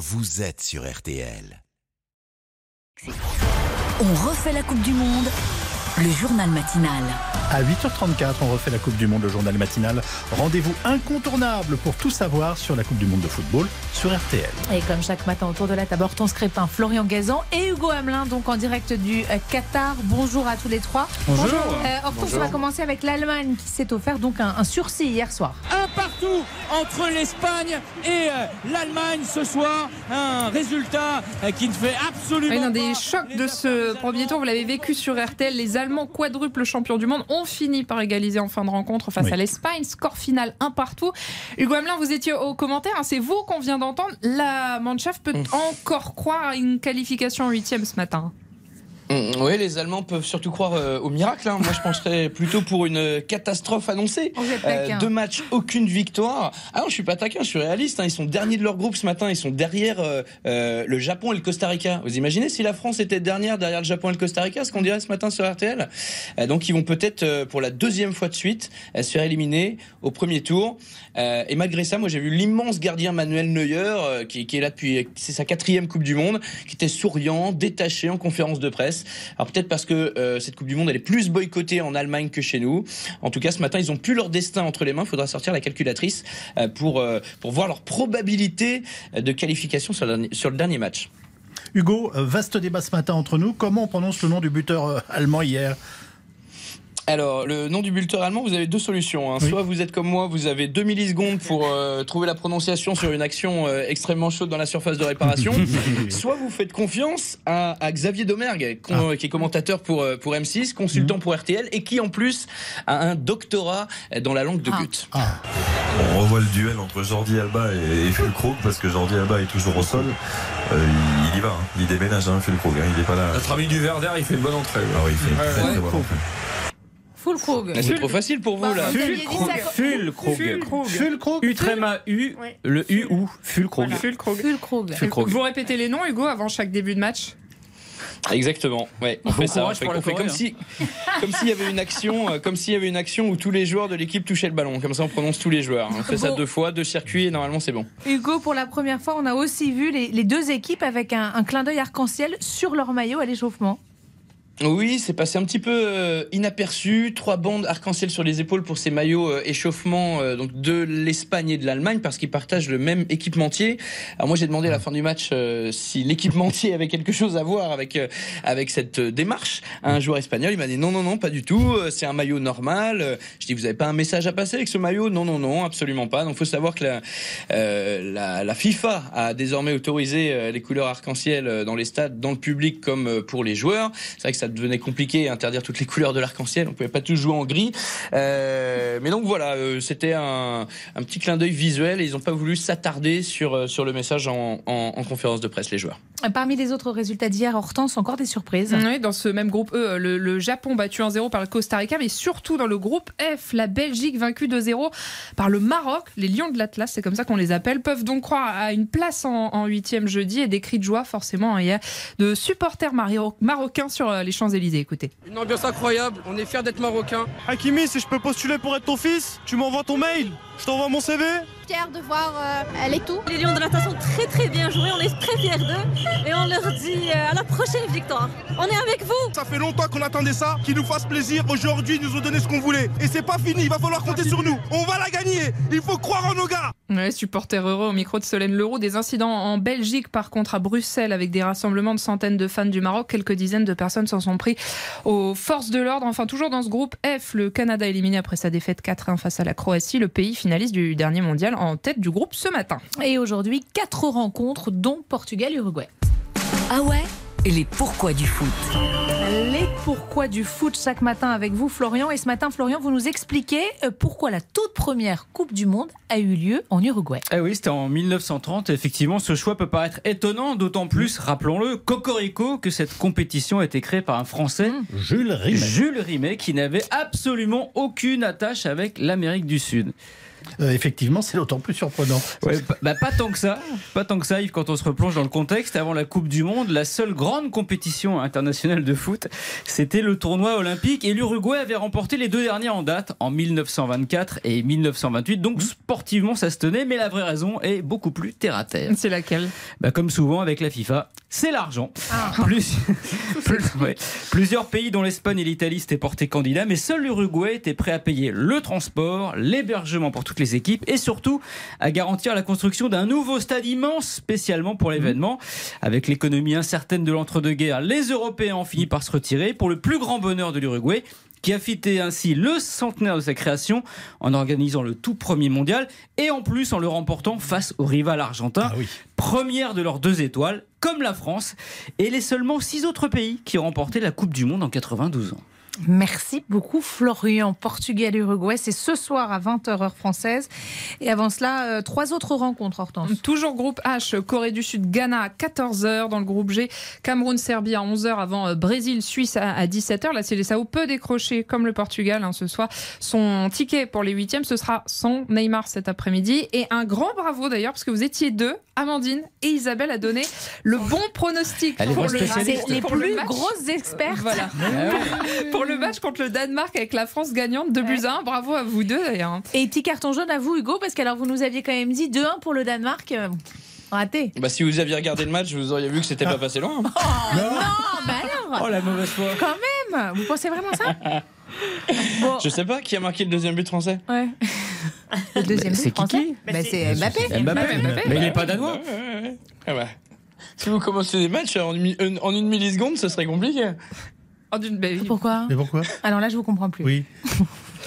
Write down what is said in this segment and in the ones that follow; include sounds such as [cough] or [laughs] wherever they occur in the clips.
vous êtes sur RTL. On refait la Coupe du Monde, le journal matinal. À 8h34, on refait la Coupe du Monde, le journal matinal. Rendez-vous incontournable pour tout savoir sur la Coupe du Monde de football sur RTL. Et comme chaque matin autour de la table, Hortense Crépin, Florian Gazan et Hugo Hamelin, donc en direct du euh, Qatar. Bonjour à tous les trois. Bonjour. Euh, Hortense, on va commencer avec l'Allemagne qui s'est offert donc un, un sursis hier soir. Un partout entre l'Espagne et euh, l'Allemagne ce soir. Un résultat euh, qui ne fait absolument Un pas des chocs de ce premier tour, vous l'avez vécu sur RTL, les Allemands quadruples champions du monde ont fini par égaliser en fin de rencontre face Oui. à l'Espagne. Score final un partout. Hugo Hamelin, vous étiez au commentaire, hein, c'est vous qu'on vient d'entendre. La Mannschaft peut encore croire à une qualification en huitième ce matin. Mm, Oui, les Allemands peuvent surtout croire euh, au miracle. hein. Moi, je penserais plutôt pour une euh, catastrophe annoncée. Euh, deux matchs, aucune victoire. Ah non, je suis pas taquin, je suis réaliste. hein. Ils sont derniers de leur groupe ce matin. Ils sont derrière euh, le Japon et le Costa Rica. Vous imaginez si la France était dernière derrière le Japon et le Costa Rica, ce qu'on dirait ce matin sur RTL Donc, ils vont peut-être pour la deuxième fois de suite se faire éliminer au premier tour. Et malgré ça, moi, j'ai vu l'immense gardien Manuel Neuer, qui, qui est là depuis, c'est sa quatrième Coupe du Monde, qui était souriant, détaché en conférence de presse. Alors peut-être parce que euh, cette Coupe du Monde, elle est plus boycottée en Allemagne que chez nous. En tout cas, ce matin, ils ont plus leur destin entre les mains. Il faudra sortir la calculatrice euh, pour euh, pour voir leur probabilité de qualification sur le dernier, sur le dernier match. Hugo, vaste débat ce matin entre nous. Comment on prononce le nom du buteur allemand hier? Alors, le nom du buteur allemand, vous avez deux solutions. hein. Oui. Soit vous êtes comme moi, vous avez deux millisecondes pour euh, trouver la prononciation sur une action euh, extrêmement chaude dans la surface de réparation. [laughs] Soit vous faites confiance à, à Xavier Domergue, con- qui est commentateur pour, euh, pour M6, consultant pour RTL, et qui en plus a un doctorat dans la langue de Ah. but. Ah, On revoit le duel entre Jordi Alba et, et parce que Jordi Alba est toujours au sol. Euh, il, il y va, hein. il déménage hein, Fulkrug, hein. il n'est pas là. Notre ami du Verder, il fait une bonne entrée. Ah oui, il fait une Ouais, très, ouais. très bonne entrée. Full Krog. Mais C'est trop facile pour vous Bah, là. ça Fulkrug. Fulkrug U tréma U, le U ou Fulkrug. Fulkrug. Full Krog. Fulkrug. Vous répétez les noms, Hugo, avant chaque début de match? Exactement. Ouais, on fait ça. On fait- on comme si, comme s'il y avait une action, euh, comme s'il y avait une action où tous les joueurs de l'équipe touchaient le ballon. Comme ça, on prononce tous les joueurs. On fait ça deux fois, deux circuits, et normalement, c'est bon. Hugo, pour la première fois, on a aussi vu les, les deux équipes avec un, un clin d'œil arc-en-ciel sur leur maillot à l'échauffement. Oui, c'est passé un petit peu euh, inaperçu. Trois bandes arc-en-ciel sur les épaules pour ces maillots euh, échauffement euh, donc de l'Espagne et de l'Allemagne parce qu'ils partagent le même équipementier. Alors moi j'ai demandé à la fin du match euh, si l'équipementier [laughs] avait quelque chose à voir avec euh, avec cette démarche un joueur espagnol. Il m'a dit non non non pas du tout. Euh, C'est un maillot normal. Je dis vous avez pas un message à passer avec ce maillot? Non non non absolument pas. Donc faut savoir que la euh, la, la FIFA a désormais autorisé les couleurs arc-en-ciel dans les stades, dans le public comme euh, pour les joueurs. C'est vrai que ça devenait compliqué interdire toutes les couleurs de l'arc-en-ciel. On pouvait pas tous jouer en gris. Euh, mais donc voilà, euh, c'était un, un petit clin d'œil visuel. Et ils n'ont pas voulu s'attarder sur euh, sur le message en, en, en conférence de presse les joueurs. Parmi les autres résultats d'hier, Hortense, encore des surprises. Oui, dans ce même groupe E, le, le Japon battu 1-0 par le Costa Rica, mais surtout dans le groupe F, la Belgique vaincue 2-0 par le Maroc. Les Lions de l'Atlas, c'est comme ça qu'on les appelle, peuvent donc croire à une place en, huitième jeudi et des cris de joie forcément hein, hier de supporters marocains sur les Champs-Élysées. Écoutez. Une ambiance incroyable, on est fiers d'être marocains. Hakimi, si je peux postuler pour être ton fils, tu m'envoies ton mail, je t'envoie mon CV. Fiers de voir euh, les tout. Les Lions de la sont très très bien joués, on est très fiers d'eux et on leur dit euh, à la prochaine victoire. On est avec vous Ça fait longtemps qu'on attendait ça, qu'ils nous fassent plaisir. Aujourd'hui, ils nous ont donné ce qu'on voulait. Et c'est pas fini, il va falloir compter sur nous. On va la gagner. Il faut croire en nos gars. Ouais, supporters heureux au micro de Solène Leroux. Des incidents en Belgique, par contre, à Bruxelles, avec des rassemblements de centaines de fans du Maroc. Quelques dizaines de personnes s'en sont pris aux forces de l'ordre. Enfin, toujours dans ce groupe F, le Canada éliminé après sa défaite 4-1 face à la Croatie, le pays finaliste du dernier mondial en tête du groupe ce matin. Et aujourd'hui, quatre rencontres, dont Portugal-Uruguay. Ah ouais? Et les pourquoi du foot Les pourquoi du foot chaque matin avec vous, Florian. Et ce matin, Florian, vous nous expliquez euh, pourquoi la toute première Coupe du Monde a eu lieu en Uruguay. Eh oui, c'était en 1930. Effectivement, ce choix peut paraître étonnant, d'autant plus, rappelons-le, Cocorico, que cette compétition a été créée par un Français, Jules Rimet. Jules Rimet, qui n'avait absolument aucune attache avec l'Amérique du Sud. Euh, effectivement, c'est d'autant plus surprenant. Ouais, bah, bah, pas tant que ça, pas tant que ça, Yves, quand on se replonge dans le contexte. Avant la Coupe du Monde, la seule grande compétition internationale de foot, c'était le tournoi olympique et l'Uruguay avait remporté les deux derniers en date, en 1924 et 1928. Donc sportivement, ça se tenait, mais la vraie raison est beaucoup plus terre à terre. C'est laquelle? Bah, Comme souvent avec la FIFA, c'est l'argent. Ah. Plus- [laughs] plus- ouais. Plusieurs pays, dont l'Espagne et l'Italie, s'étaient portés candidats, mais seul l'Uruguay était prêt à payer le transport, l'hébergement pour toutes les équipes et surtout à garantir la construction d'un nouveau stade immense spécialement pour l'événement. Avec l'économie incertaine de l'entre-deux-guerres, les Européens ont fini par se retirer pour le plus grand bonheur de l'Uruguay qui a fêté ainsi le centenaire de sa création en organisant le tout premier mondial et en plus en le remportant face au rival argentin, première de leurs deux étoiles, comme la France, et les seulement six autres pays qui ont remporté la Coupe du Monde en 92 ans. Merci beaucoup Florian. Portugal-Uruguay, c'est ce soir à 20h heure française. Et avant cela, euh, trois autres rencontres, Hortense. Toujours groupe H, Corée du Sud, Ghana à 14h. Dans le groupe G, Cameroun, Serbie à 11h avant euh, Brésil, Suisse à, à 17h. La Célessao peut décrocher, comme le Portugal hein, ce soir, son ticket pour les huitièmes. Ce sera sans Neymar cet après-midi. Et un grand bravo d'ailleurs, parce que vous étiez deux, Amandine et Isabelle, à donner le bon pronostic pour le, pour Les le plus match. grosses expertes. Voilà. [laughs] pour le match contre le Danemark avec la France gagnante de buts à 1. Bravo à vous deux d'ailleurs. Et petit carton jaune à vous, Hugo, parce que alors vous nous aviez quand même dit 2-1 pour le Danemark. Euh, Raté. Bah, si vous aviez regardé le match, vous auriez vu que c'était pas passé loin. Oh [laughs] non, bah alors Oh la mauvaise foi Quand même Vous pensez vraiment ça [laughs] Bon, Je sais pas qui a marqué le deuxième but français. ouais. [laughs] Le deuxième C'est but français Bah, C'est Mbappé. Mbappé. Mbappé. Mais il n'est pas danois. Ouais, ouais, ouais. Ah bah. Si vous commencez des matchs en une, mi- en une milliseconde, ce serait compliqué. Oh, d'une- bah. Pourquoi? Mais pourquoi? Alors là, je vous comprends plus. Oui. [laughs]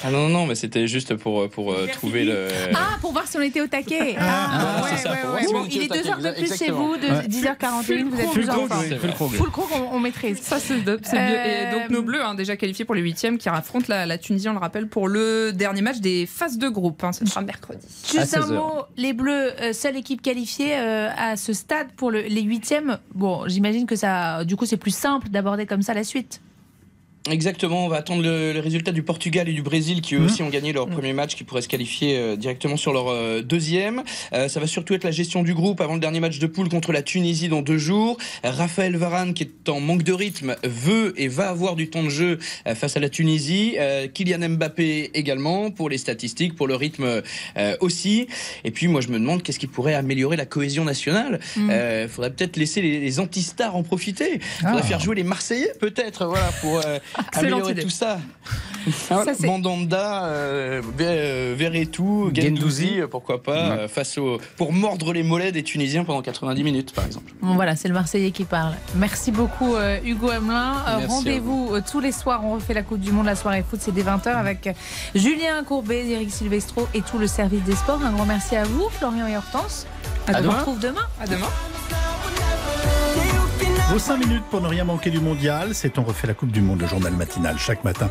Ah non, non, non, mais c'était juste pour, pour euh, trouver le. Ah, pour voir si on était au taquet. Ah, ouais, c'est ça, ouais, pour voir ouais. si on Bon, était il est taquet, 2 heures de plus chez exactement. vous, de Ouais. 10h41, vous êtes Full plus en forme. full croc, on, on maîtrise. Ça, c'est top, c'est mieux. Et Euh, donc, nos Bleus, hein, déjà qualifiés pour les huitièmes, qui affrontent la, la Tunisie, on le rappelle, pour le dernier match des phases de groupe. Hein, ce sera mercredi. Juste À un 16 heures. mot, les Bleus, euh, seule équipe qualifiée euh, à ce stade pour le- les huitièmes. Bon, j'imagine que ça, du coup, c'est plus simple d'aborder comme ça la suite. Exactement, on va attendre le, le résultat du Portugal et du Brésil qui eux Mhm. aussi ont gagné leur premier match, qui pourraient se qualifier euh, directement sur leur euh, deuxième. Euh, ça va surtout être la gestion du groupe avant le dernier match de poule contre la Tunisie dans deux jours. Raphaël Varane, qui est en manque de rythme, veut et va avoir du temps de jeu euh, face à la Tunisie. Euh, Kylian Mbappé également pour les statistiques, pour le rythme euh, aussi. Et puis moi je me demande qu'est-ce qui pourrait améliorer la cohésion nationale. Mm. Euh, faudrait peut-être laisser les, les anti-stars en profiter. Faudrait Ah. faire jouer les Marseillais peut-être, voilà, pour euh, améliorer idée. tout ça. Ça, c'est- Mandanda, euh, Ver- euh, Verretou, Gendouzi. Euh, pourquoi pas, Ouais. euh, face au, pour mordre les mollets des Tunisiens pendant 90 minutes, par exemple. Bon, voilà, c'est le Marseillais qui parle. Merci beaucoup, euh, Hugo Hamelin. Euh, Rendez-vous euh, tous les soirs. On refait la Coupe du Monde, la soirée foot, c'est dès 20h avec Julien Courbet, Eric Silvestro et tout le service des sports. Un grand merci à vous, Florian et Hortense. À on se demain. retrouve demain. À demain. Vos 5 minutes pour ne rien manquer du mondial, c'est On refait la Coupe du Monde, le journal matinal chaque matin.